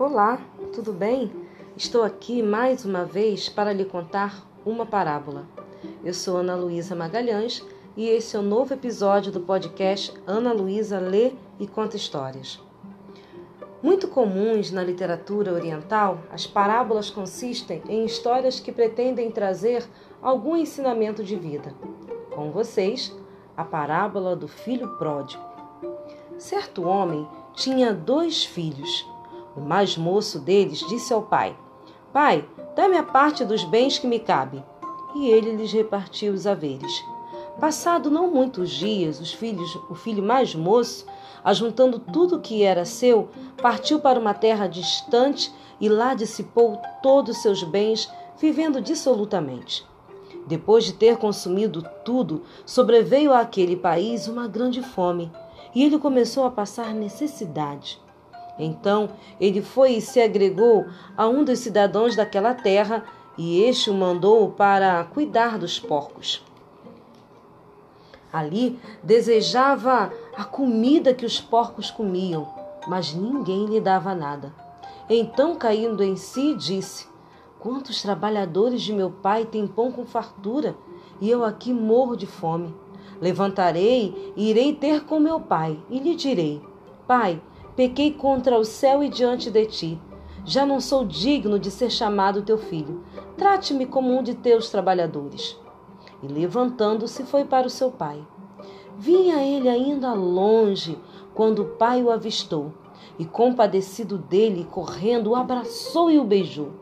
Olá, tudo bem? Estou aqui mais uma vez para lhe contar uma parábola. Eu sou Ana Luísa Magalhães e esse é o novo episódio do podcast Ana Luísa Lê e Conta Histórias. Muito comuns na literatura oriental, as parábolas consistem em histórias que pretendem trazer algum ensinamento de vida. Com vocês, a parábola do filho pródigo. Certo homem tinha dois filhos. O mais moço deles disse ao pai: Pai, dá-me a parte dos bens que me cabe. E ele lhes repartiu os haveres. Passado não muitos dias, os filhos, o filho mais moço, ajuntando tudo o que era seu, partiu para uma terra distante e lá dissipou todos os seus bens, vivendo dissolutamente. Depois de ter consumido tudo, sobreveio àquele país uma grande fome, e ele começou a passar necessidade. Então ele foi e se agregou a um dos cidadãos daquela terra, e este o mandou para cuidar dos porcos. Ali desejava a comida que os porcos comiam, mas ninguém lhe dava nada. Então, caindo em si, disse: Quantos trabalhadores de meu pai têm pão com fartura, e eu aqui morro de fome. Levantarei e irei ter com meu pai, e lhe direi: Pai, pequei contra o céu e diante de ti. Já não sou digno de ser chamado teu filho. Trate-me como um de teus trabalhadores. E levantando-se, foi para o seu pai. Vinha ele ainda longe quando o pai o avistou, e compadecido dele, correndo, o abraçou e o beijou.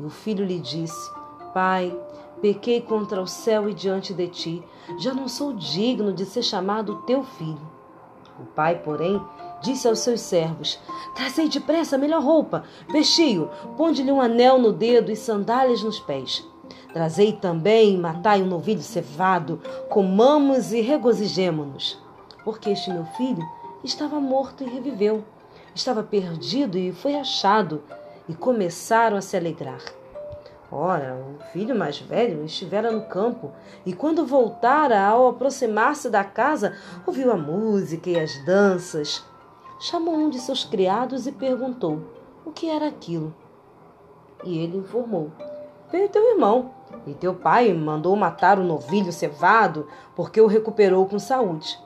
E o filho lhe disse: Pai, pequei contra o céu e diante de ti, já não sou digno de ser chamado teu filho. O pai, porém, disse aos seus servos: Trazei depressa a melhor roupa, vesti-o, ponde-lhe um anel no dedo e sandálias nos pés. Trazei também, matai um novilho cevado, comamos e regozijemo-nos. Porque este meu filho estava morto e reviveu, estava perdido e foi achado, e começaram a se alegrar. Ora, o filho mais velho estivera no campo, e quando voltara, ao aproximar-se da casa, ouviu a música e as danças. Chamou um de seus criados e perguntou o que era aquilo. E ele informou: Veio teu irmão, e teu pai mandou matar o novilho cevado, porque o recuperou com saúde.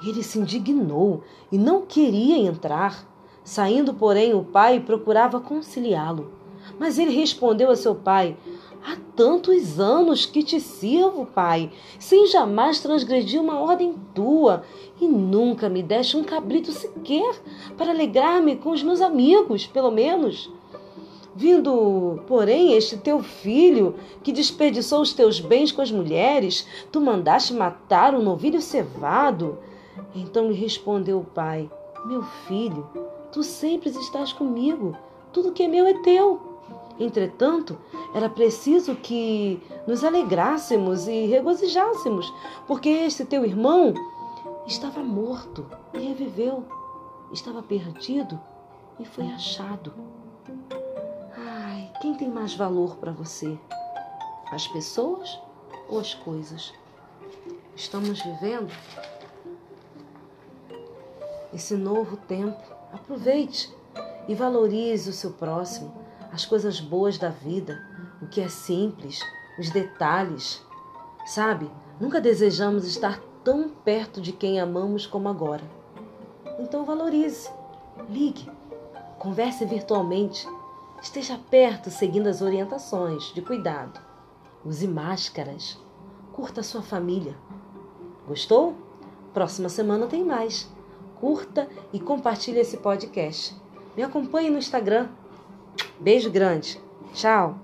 Ele se indignou e não queria entrar. Saindo, porém, o pai procurava conciliá-lo. Mas ele respondeu a seu pai: Há tantos anos que te sirvo, pai, sem jamais transgredir uma ordem tua, e nunca me deste um cabrito sequer para alegrar-me com os meus amigos, pelo menos. Vindo, porém, este teu filho, que desperdiçou os teus bens com as mulheres, tu mandaste matar um novilho cevado. Então lhe respondeu o pai: Meu filho, Tu sempre estás comigo. Tudo que é meu é teu. Entretanto, era preciso que nos alegrássemos e regozijássemos, porque este teu irmão estava morto e reviveu, estava perdido e foi achado. Ai, quem tem mais valor para você? As pessoas ou as coisas? Estamos vivendo esse novo tempo Aproveite e valorize o seu próximo, as coisas boas da vida, o que é simples, os detalhes. Sabe, nunca desejamos estar tão perto de quem amamos como agora. Então valorize, ligue, converse virtualmente, esteja perto seguindo as orientações de cuidado. Use máscaras, curta a sua família. Gostou? Próxima semana tem mais curta e compartilhe esse podcast. Me acompanhe no Instagram. Beijo grande. Tchau.